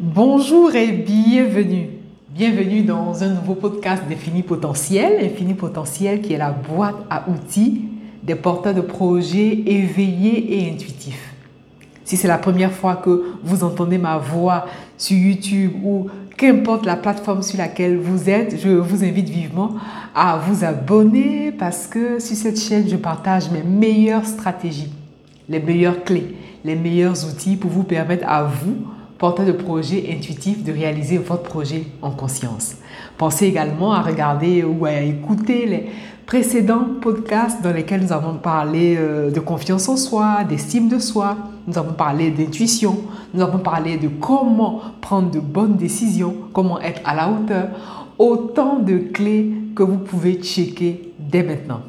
Bonjour et bienvenue. Bienvenue dans un nouveau podcast d'Infini Potentiel. Infini Potentiel qui est la boîte à outils des porteurs de projets éveillés et intuitifs. Si c'est la première fois que vous entendez ma voix sur YouTube ou qu'importe la plateforme sur laquelle vous êtes, je vous invite vivement à vous abonner parce que sur cette chaîne, je partage mes meilleures stratégies, les meilleures clés, les meilleurs outils pour vous permettre à vous porteur de projet intuitif de réaliser votre projet en conscience. Pensez également à regarder ou à écouter les précédents podcasts dans lesquels nous avons parlé euh, de confiance en soi, d'estime de soi, nous avons parlé d'intuition, nous avons parlé de comment prendre de bonnes décisions, comment être à la hauteur. Autant de clés que vous pouvez checker dès maintenant.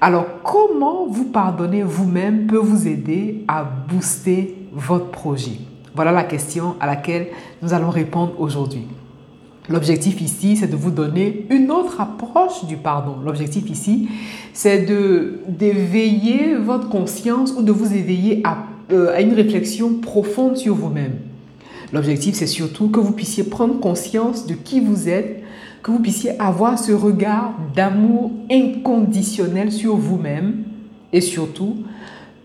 Alors, comment vous pardonner vous-même peut vous aider à booster votre projet? Voilà la question à laquelle nous allons répondre aujourd'hui. L'objectif ici, c'est de vous donner une autre approche du pardon. L'objectif ici, c'est d'éveiller votre conscience ou de vous éveiller à, euh, à une réflexion profonde sur vous-même. L'objectif, c'est surtout que vous puissiez prendre conscience de qui vous êtes, que vous puissiez avoir ce regard d'amour inconditionnel sur vous-même et surtout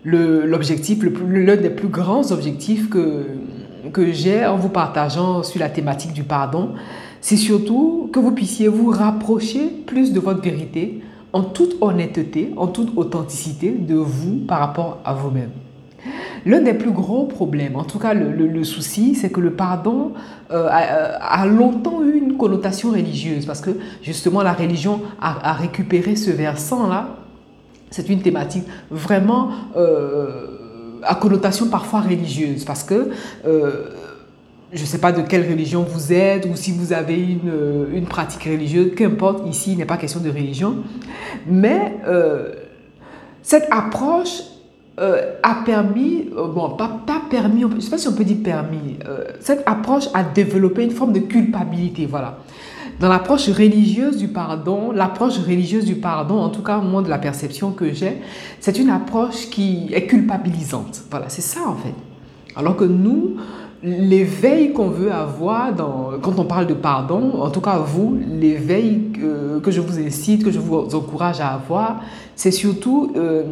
l'objectif, l'un des plus grands objectifs que, que j'ai en vous partageant sur la thématique du pardon, c'est surtout que vous puissiez vous rapprocher plus de votre vérité en toute honnêteté, en toute authenticité de vous par rapport à vous-même. L'un des plus gros problèmes, en tout cas le, souci, c'est que le pardon euh, a, longtemps eu une connotation religieuse parce que justement la religion a récupéré ce versant-là c'est une thématique vraiment euh, à connotation parfois religieuse parce que euh, je ne sais pas de quelle religion vous êtes ou si vous avez une, une pratique religieuse, qu'importe, ici il n'est pas question de religion, mais euh, cette approche a permis, bon, pas, pas permis, je ne sais pas si on peut dire permis, cette approche a développé une forme de culpabilité, voilà. Dans l'approche religieuse du pardon, l'approche religieuse du pardon, en tout cas moi de la perception que j'ai, c'est une approche qui est culpabilisante. Voilà, c'est ça en fait. Alors que nous, l'éveil qu'on veut avoir quand on parle de pardon, en tout cas vous, l'éveil que, que, je vous incite, que je vous encourage à avoir, c'est surtout... Euh,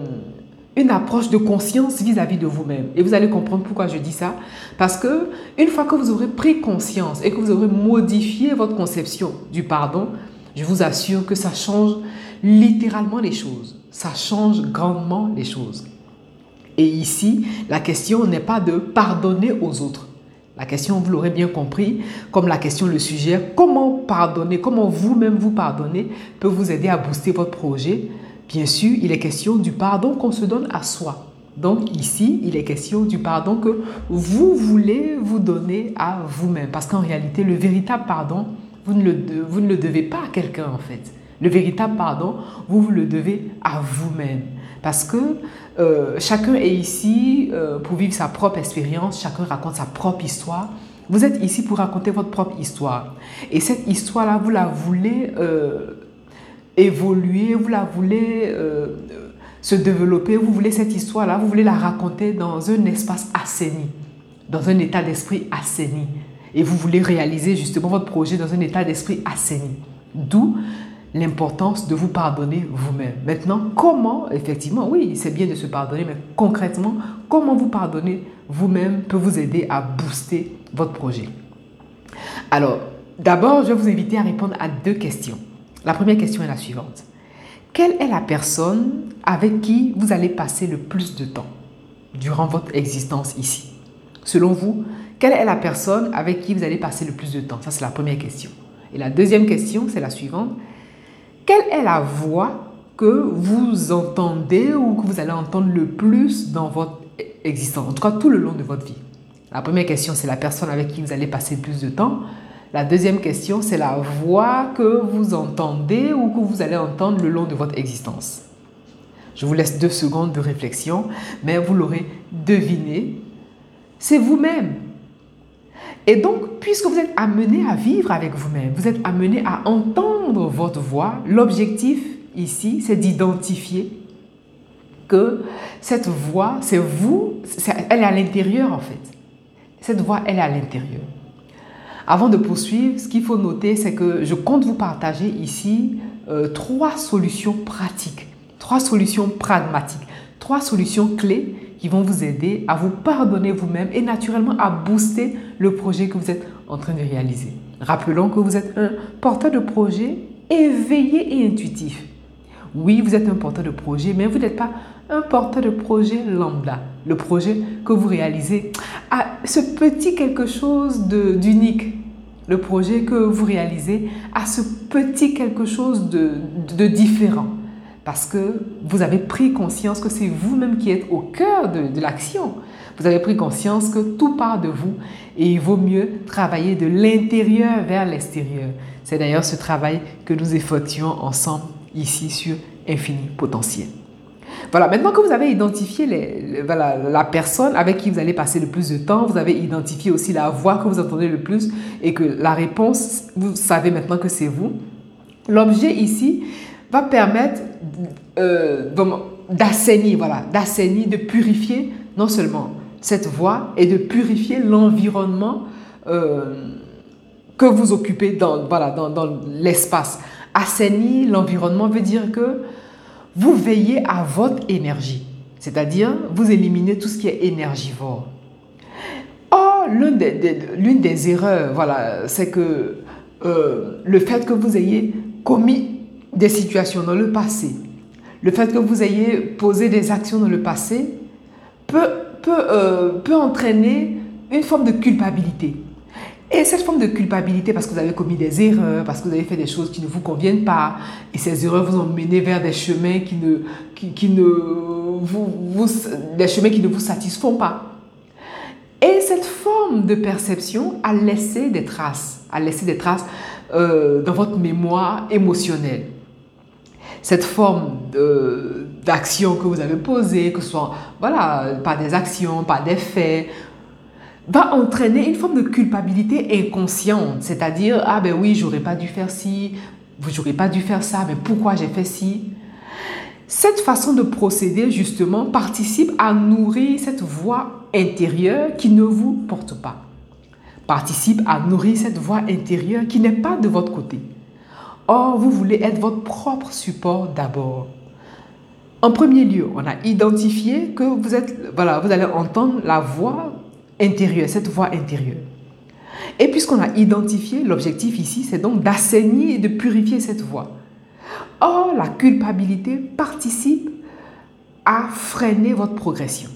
une approche de conscience vis-à-vis de vous-même. Et vous allez comprendre pourquoi je dis ça. Parce que une fois que vous aurez pris conscience et que vous aurez modifié votre conception du pardon, je vous assure que ça change littéralement les choses. Ça change grandement les choses. Et ici, la question n'est pas de pardonner aux autres. La question, vous l'aurez bien compris, comme la question le sujet, comment pardonner, comment vous-même vous pardonner peut vous aider à booster votre projet Bien sûr, il est question du pardon qu'on se donne à soi. Donc ici, il est question du pardon que vous voulez vous donner à vous-même. Parce qu'en réalité, le véritable pardon, vous ne, le, vous ne le devez pas à quelqu'un en fait. Le véritable pardon, vous, vous le devez à vous-même. Parce que euh, chacun est ici euh, pour vivre sa propre expérience, chacun raconte sa propre histoire. Vous êtes ici pour raconter votre propre histoire. Et cette histoire-là, vous la voulez euh, évoluer, vous la voulez euh, se développer, vous voulez cette histoire-là, vous voulez la raconter dans un espace assaini, dans un état d'esprit assaini. Et vous voulez réaliser justement votre projet dans un état d'esprit assaini. D'où l'importance de vous pardonner vous-même. Maintenant, comment, effectivement, oui, c'est bien de se pardonner, mais concrètement, comment vous pardonner vous-même peut vous aider à booster votre projet? Alors, d'abord, je vais vous inviter à répondre à deux questions. La première question est la suivante. Quelle est la personne avec qui vous allez passer le plus de temps durant votre existence ici? Selon vous, quelle est la personne avec qui vous allez passer le plus de temps? Ça, c'est la première question. Et la deuxième question, c'est la suivante. Quelle est la voix que vous entendez ou que vous allez entendre le plus dans votre existence, en tout cas tout le long de votre vie? La première question, c'est la personne avec qui vous allez passer le plus de temps. La deuxième question, c'est la voix que vous entendez ou que vous allez entendre le long de votre existence. Je vous laisse deux secondes de réflexion, mais vous l'aurez deviné, c'est vous-même. Et donc, puisque vous êtes amené à vivre avec vous-même, vous êtes amené à entendre votre voix, l'objectif ici, c'est d'identifier que cette voix, c'est vous, elle est à l'intérieur en fait. Cette voix, elle est à l'intérieur. Avant de poursuivre, ce qu'il faut noter, c'est que je compte vous partager ici euh, trois solutions pratiques, trois solutions pragmatiques, trois solutions clés qui vont vous aider à vous pardonner vous-même et naturellement à booster le projet que vous êtes en train de réaliser. Rappelons que vous êtes un porteur de projet éveillé et intuitif. Oui, vous êtes un porteur de projet, mais vous n'êtes pas un porteur de projet lambda. Le projet que vous réalisez a ce petit quelque chose d'unique. Le projet que vous réalisez a ce petit quelque chose de, de différent. Parce que vous avez pris conscience que c'est vous-même qui êtes au cœur de, de l'action. Vous avez pris conscience que tout part de vous et il vaut mieux travailler de l'intérieur vers l'extérieur. C'est d'ailleurs ce travail que nous effectuons ensemble ici sur Infini Potentiel. Voilà, maintenant que vous avez identifié la personne avec qui vous allez passer le plus de temps, vous avez identifié aussi la voix que vous entendez le plus et que la réponse, vous savez maintenant que c'est vous. L'objet ici va permettre euh, d'assainir, voilà, d'assainir, de purifier non seulement cette voix et de purifier l'environnement euh, que vous occupez dans, voilà, dans, dans l'espace. Assainir l'environnement veut dire que vous veillez à votre énergie, c'est-à-dire vous éliminez tout ce qui est énergivore. Or, l'une des, erreurs, voilà, c'est que euh, le fait que vous ayez commis des situations dans le passé, le fait que vous ayez posé des actions dans le passé peut, peut, euh, peut entraîner une forme de culpabilité. Et cette forme de culpabilité, parce que vous avez commis des erreurs, parce que vous avez fait des choses qui ne vous conviennent pas, et ces erreurs vous ont mené vers des chemins qui ne, qui, ne, vous, des chemins qui ne vous satisfont pas. Et cette forme de perception a laissé des traces, a laissé des traces euh, dans votre mémoire émotionnelle. Cette forme d'action que vous avez posée, que ce soit voilà, par des actions, par des faits, va entraîner une forme de culpabilité inconsciente, c'est-à-dire ah ben oui, j'aurais pas dû faire ci, j'aurais pas dû faire ça, mais pourquoi j'ai fait ci? Cette façon de procéder justement participe à nourrir cette voix intérieure qui ne vous porte pas. Participe à nourrir cette voix intérieure qui n'est pas de votre côté. Or, vous voulez être votre propre support d'abord. En premier lieu, on a identifié que vous êtes, voilà, vous allez entendre la voix intérieure, cette voix intérieure. Et puisqu'on a identifié, l'objectif ici, c'est donc d'assainir et de purifier cette voix. Or, la culpabilité participe à freiner votre progression.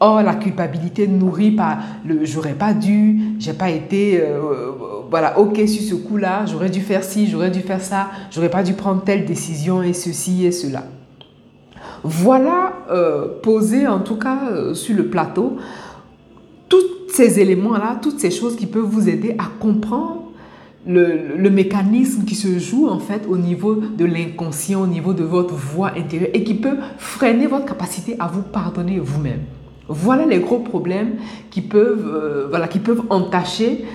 Or, la culpabilité nourrit par le j'aurais pas dû, j'ai pas été, euh, voilà, ok sur ce coup-là, j'aurais dû faire ci, j'aurais dû faire ça, j'aurais pas dû prendre telle décision et ceci et cela. Voilà euh, posé en tout cas euh, sur le plateau ces éléments-là, toutes ces choses qui peuvent vous aider à comprendre le, mécanisme qui se joue en fait au niveau de l'inconscient, au niveau de votre voix intérieure et qui peut freiner votre capacité à vous pardonner vous-même. Voilà les gros problèmes qui peuvent, euh, voilà, qui peuvent entacher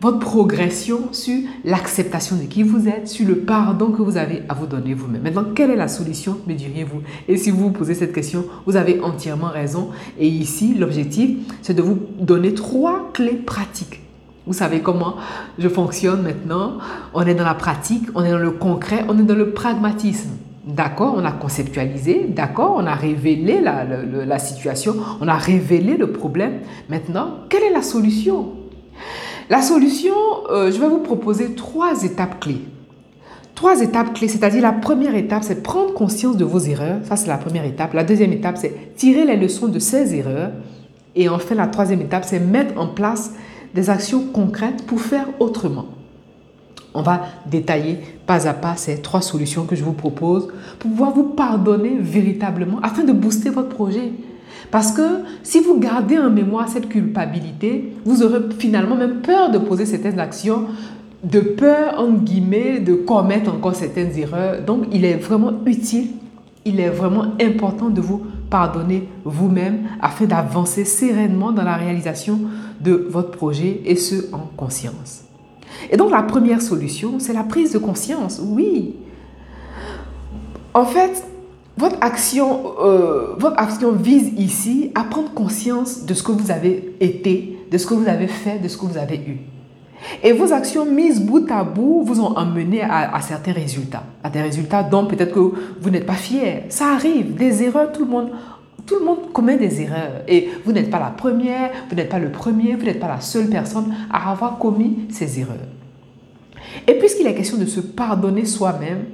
votre progression sur l'acceptation de qui vous êtes, sur le pardon que vous avez à vous donner vous-même. Maintenant, quelle est la solution, me diriez-vous Et si vous vous posez cette question, vous avez entièrement raison. Et ici, l'objectif, c'est de vous donner trois clés pratiques. Vous savez comment je fonctionne maintenant On est dans la pratique, on est dans le concret, on est dans le pragmatisme. D'accord, on a conceptualisé, d'accord, on a révélé la, la situation, on a révélé le problème. Maintenant, quelle est la solution la solution, euh, je vais vous proposer trois étapes clés. Trois étapes clés, c'est-à-dire la première étape, c'est prendre conscience de vos erreurs. Ça, c'est la première étape. La deuxième étape, c'est tirer les leçons de ces erreurs. Et enfin, la troisième étape, c'est mettre en place des actions concrètes pour faire autrement. On va détailler pas à pas ces trois solutions que je vous propose pour pouvoir vous pardonner véritablement afin de booster votre projet. Parce que si vous gardez en mémoire cette culpabilité, vous aurez finalement même peur de poser certaines actions, de peur, en guillemets, de commettre encore certaines erreurs. Donc, il est vraiment utile, il est vraiment important de vous pardonner vous-même afin d'avancer sereinement dans la réalisation de votre projet et ce, en conscience. Et donc, la première solution, c'est la prise de conscience. Oui. En fait, votre action, euh, votre action vise ici à prendre conscience de ce que vous avez été, de ce que vous avez fait, de ce que vous avez eu. Et vos actions mises bout à bout vous ont amené à, à certains résultats, à des résultats dont peut-être que vous n'êtes pas fier. Ça arrive, des erreurs, tout le monde tout le monde commet des erreurs et vous n'êtes pas la première, vous n'êtes pas le premier, vous n'êtes pas la seule personne à avoir commis ces erreurs. Et puisqu'il est question de se pardonner soi-même,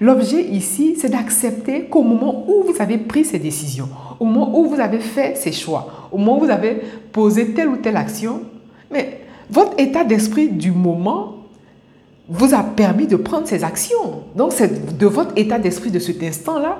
l'objet ici, c'est d'accepter qu'au moment où vous avez pris ces décisions, au moment où vous avez fait ces choix, au moment où vous avez posé telle ou telle action, mais votre état d'esprit du moment vous a permis de prendre ces actions. Donc c'est de votre état d'esprit de cet instant-là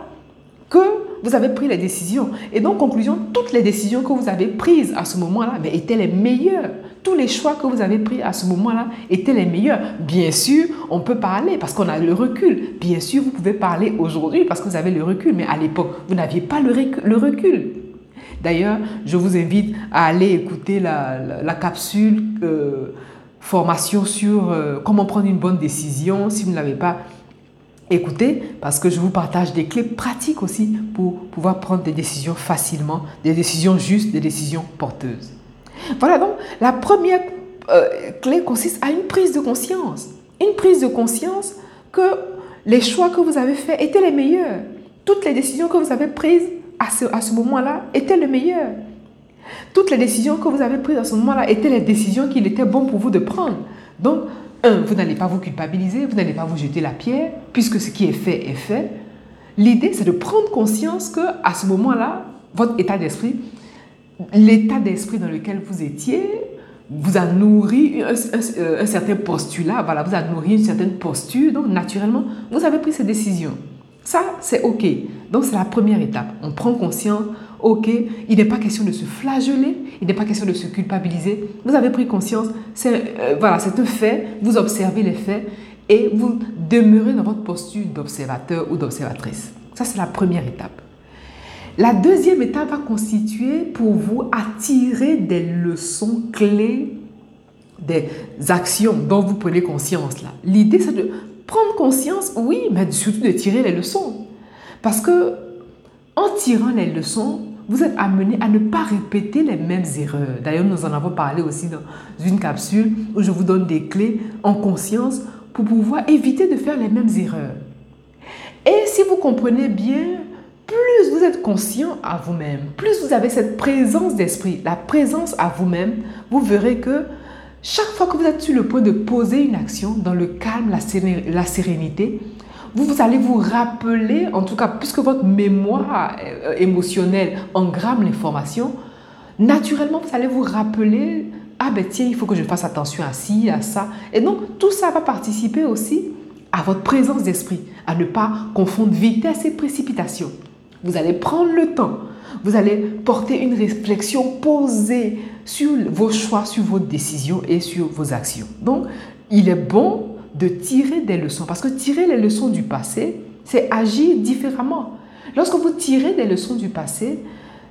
que vous avez pris les décisions. Et donc, conclusion, toutes les décisions que vous avez prises à ce moment-là étaient les meilleures. Tous les choix que vous avez pris à ce moment-là étaient les meilleurs. Bien sûr, on peut parler parce qu'on a le recul. Bien sûr, vous pouvez parler aujourd'hui parce que vous avez le recul. Mais à l'époque, vous n'aviez pas le recul. D'ailleurs, je vous invite à aller écouter la, capsule euh, formation sur euh, comment prendre une bonne décision si vous ne l'avez pas Écoutez, parce que je vous partage des clés pratiques aussi pour pouvoir prendre des décisions facilement, des décisions justes, des décisions porteuses. Voilà donc, la première euh, clé consiste à une prise de conscience. Une prise de conscience que les choix que vous avez faits étaient les meilleurs. Toutes les décisions que vous avez prises à ce, à ce moment-là étaient les meilleures. Toutes les décisions que vous avez prises à ce moment-là étaient les décisions qu'il était bon pour vous de prendre. Donc, un, vous n'allez pas vous culpabiliser, vous n'allez pas vous jeter la pierre, puisque ce qui est fait est fait. L'idée, c'est de prendre conscience que à ce moment-là, votre état d'esprit, l'état d'esprit dans lequel vous étiez, vous a nourri un, un, certain postulat, voilà, vous a nourri une certaine posture, donc naturellement, vous avez pris ces décisions. Ça, c'est OK. Donc, c'est la première étape. On prend conscience, OK, il n'est pas question de se flageller, il n'est pas question de se culpabiliser. Vous avez pris conscience, c'est euh, voilà, un fait, vous observez les faits et vous demeurez dans votre posture d'observateur ou d'observatrice. Ça, c'est la première étape. La deuxième étape va constituer pour vous à tirer des leçons clés des actions dont vous prenez conscience L'idée, c'est de prendre conscience, oui, mais surtout de tirer les leçons. Parce que en tirant les leçons, vous êtes amené à ne pas répéter les mêmes erreurs. D'ailleurs, nous en avons parlé aussi dans une capsule où je vous donne des clés en conscience pour pouvoir éviter de faire les mêmes erreurs. Et si vous comprenez bien, plus vous êtes conscient à vous-même, plus vous avez cette présence d'esprit, la présence à vous-même, vous verrez que chaque fois que vous êtes sur le point de poser une action dans le calme, la sérénité, vous, allez vous rappeler, en tout cas, puisque votre mémoire euh, émotionnelle engramme l'information, naturellement, vous allez vous rappeler, ah ben tiens, il faut que je fasse attention à ci, à ça. Et donc, tout ça va participer aussi à votre présence d'esprit, à ne pas confondre vitesse et précipitation. Vous allez prendre le temps, vous allez porter une réflexion posée sur vos choix, sur vos décisions et sur vos actions. Donc, il est bon de tirer des leçons. Parce que tirer les leçons du passé, c'est agir différemment. Lorsque vous tirez des leçons du passé,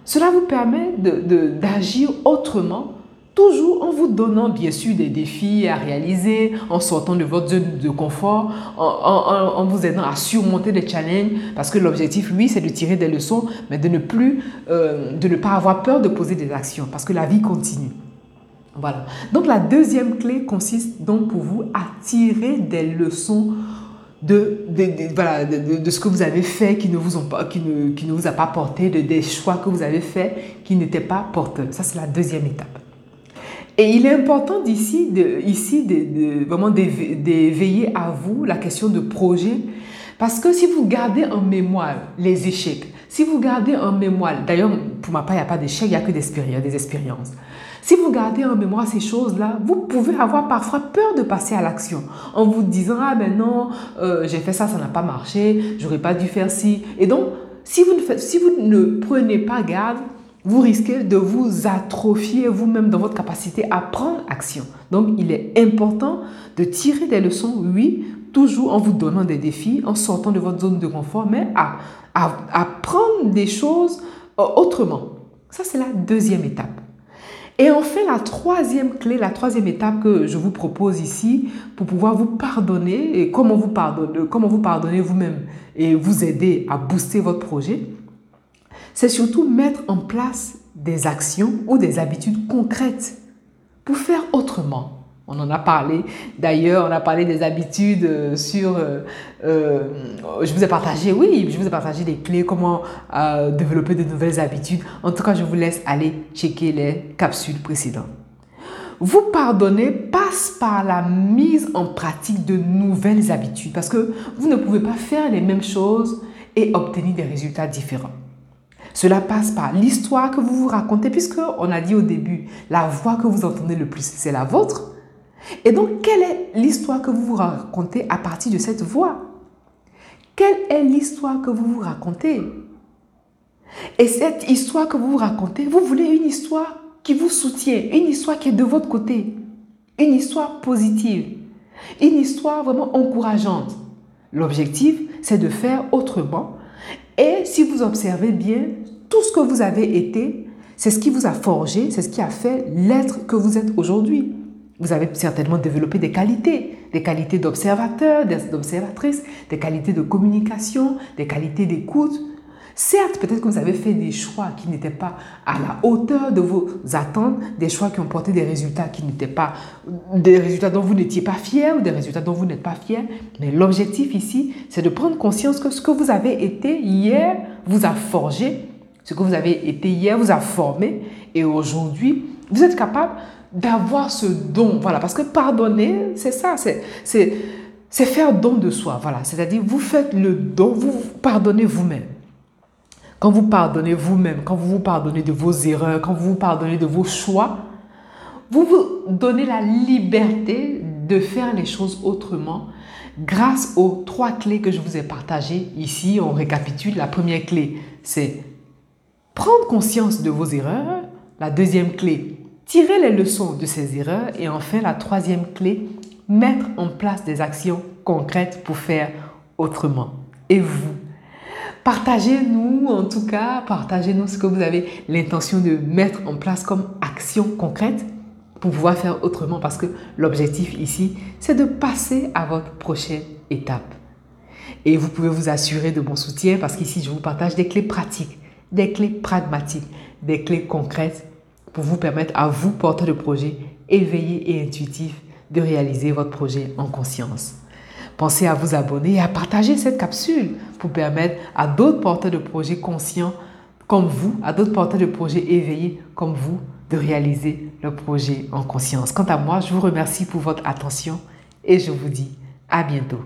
cela vous permet d'agir de, autrement, toujours en vous donnant bien sûr des défis à réaliser, en sortant de votre zone de confort, en, vous aidant à surmonter des challenges, parce que l'objectif, oui, c'est de tirer des leçons, mais de ne plus, euh, de ne pas avoir peur de poser des actions, parce que la vie continue. Donc la deuxième clé consiste donc pour vous à tirer des leçons de, voilà, de, ce que vous avez fait qui ne vous, ont pas, qui ne, qui ne vous a pas porté, de, des choix que vous avez faits qui n'étaient pas porteurs. Ça, c'est la deuxième étape. Et il est important d'ici, de, ici, de, vraiment d'éveiller à vous la question de projet. Parce que si vous gardez en mémoire les échecs, si vous gardez en mémoire, d'ailleurs, pour ma part, il n'y a pas d'échecs, il n'y a que des expériences. Si vous gardez en mémoire ces choses-là, vous pouvez avoir parfois peur de passer à l'action en vous disant Ah ben non, euh, j'ai fait ça, ça n'a pas marché, j'aurais pas dû faire ci. Et donc, si vous ne, faites, si vous ne prenez pas garde, vous risquez de vous atrophier vous-même dans votre capacité à prendre action. Donc, il est important de tirer des leçons, oui, toujours en vous donnant des défis, en sortant de votre zone de confort, mais à, à, à prendre des choses euh, autrement. Ça, c'est la deuxième étape. Et enfin, la troisième clé, la troisième étape que je vous propose ici pour pouvoir vous pardonner et comment vous pardonner, comment vous pardonner vous-même et vous aider à booster votre projet, c'est surtout mettre en place des actions ou des habitudes concrètes pour faire autrement. On en a parlé. D'ailleurs, on a parlé des habitudes euh, sur... Euh, euh, je vous ai partagé, oui, je vous ai partagé des clés, comment développer de nouvelles habitudes. En tout cas, je vous laisse aller checker les capsules précédentes. Vous pardonner passe par la mise en pratique de nouvelles habitudes parce que vous ne pouvez pas faire les mêmes choses et obtenir des résultats différents. Cela passe par l'histoire que vous vous racontez, puisque on a dit au début, la voix que vous entendez le plus, c'est la vôtre. Et donc, quelle est l'histoire que vous vous racontez à partir de cette voix? Quelle est l'histoire que vous vous racontez? Et cette histoire que vous vous racontez, vous voulez une histoire qui vous soutient, une histoire qui est de votre côté, une histoire positive, une histoire vraiment encourageante. L'objectif, c'est de faire autrement. Et si vous observez bien, tout ce que vous avez été, c'est ce qui vous a forgé, c'est ce qui a fait l'être que vous êtes aujourd'hui. Vous avez certainement développé des qualités, des qualités d'observateur, d'observatrice, des qualités de communication, des qualités d'écoute. Certes, peut-être que vous avez fait des choix qui n'étaient pas à la hauteur de vos attentes, des choix qui ont porté des résultats qui n'étaient pas, des résultats dont vous n'étiez pas fier ou des résultats dont vous n'êtes pas fier. Mais l'objectif ici, c'est de prendre conscience que ce que vous avez été hier vous a forgé, ce que vous avez été hier vous a formé et aujourd'hui, vous êtes capable d'avoir ce don. Voilà, parce que pardonner, c'est ça, c'est faire don de soi. Voilà, c'est-à-dire vous faites le don, vous pardonnez vous-même. Quand vous pardonnez vous-même, quand vous vous pardonnez de vos erreurs, quand vous vous pardonnez de vos choix, vous vous donnez la liberté de faire les choses autrement grâce aux trois clés que je vous ai partagées ici. On récapitule. La première clé, c'est prendre conscience de vos erreurs. La deuxième clé, tirer les leçons de ces erreurs. Et enfin, la troisième clé, mettre en place des actions concrètes pour faire autrement. Et vous? Partagez-nous, en tout cas, partagez-nous ce que vous avez l'intention de mettre en place comme action concrète pour pouvoir faire autrement parce que l'objectif ici, c'est de passer à votre prochaine étape. Et vous pouvez vous assurer de mon soutien parce qu'ici, je vous partage des clés pratiques, des clés pragmatiques, des clés concrètes pour vous permettre à vous, porteurs de projet, éveillés et intuitifs, de réaliser votre projet en conscience. Pensez à vous abonner et à partager cette capsule pour permettre à d'autres porteurs de projets conscients comme vous, à d'autres porteurs de projets éveillés comme vous, de réaliser le projet en conscience. Quant à moi, je vous remercie pour votre attention et je vous dis à bientôt.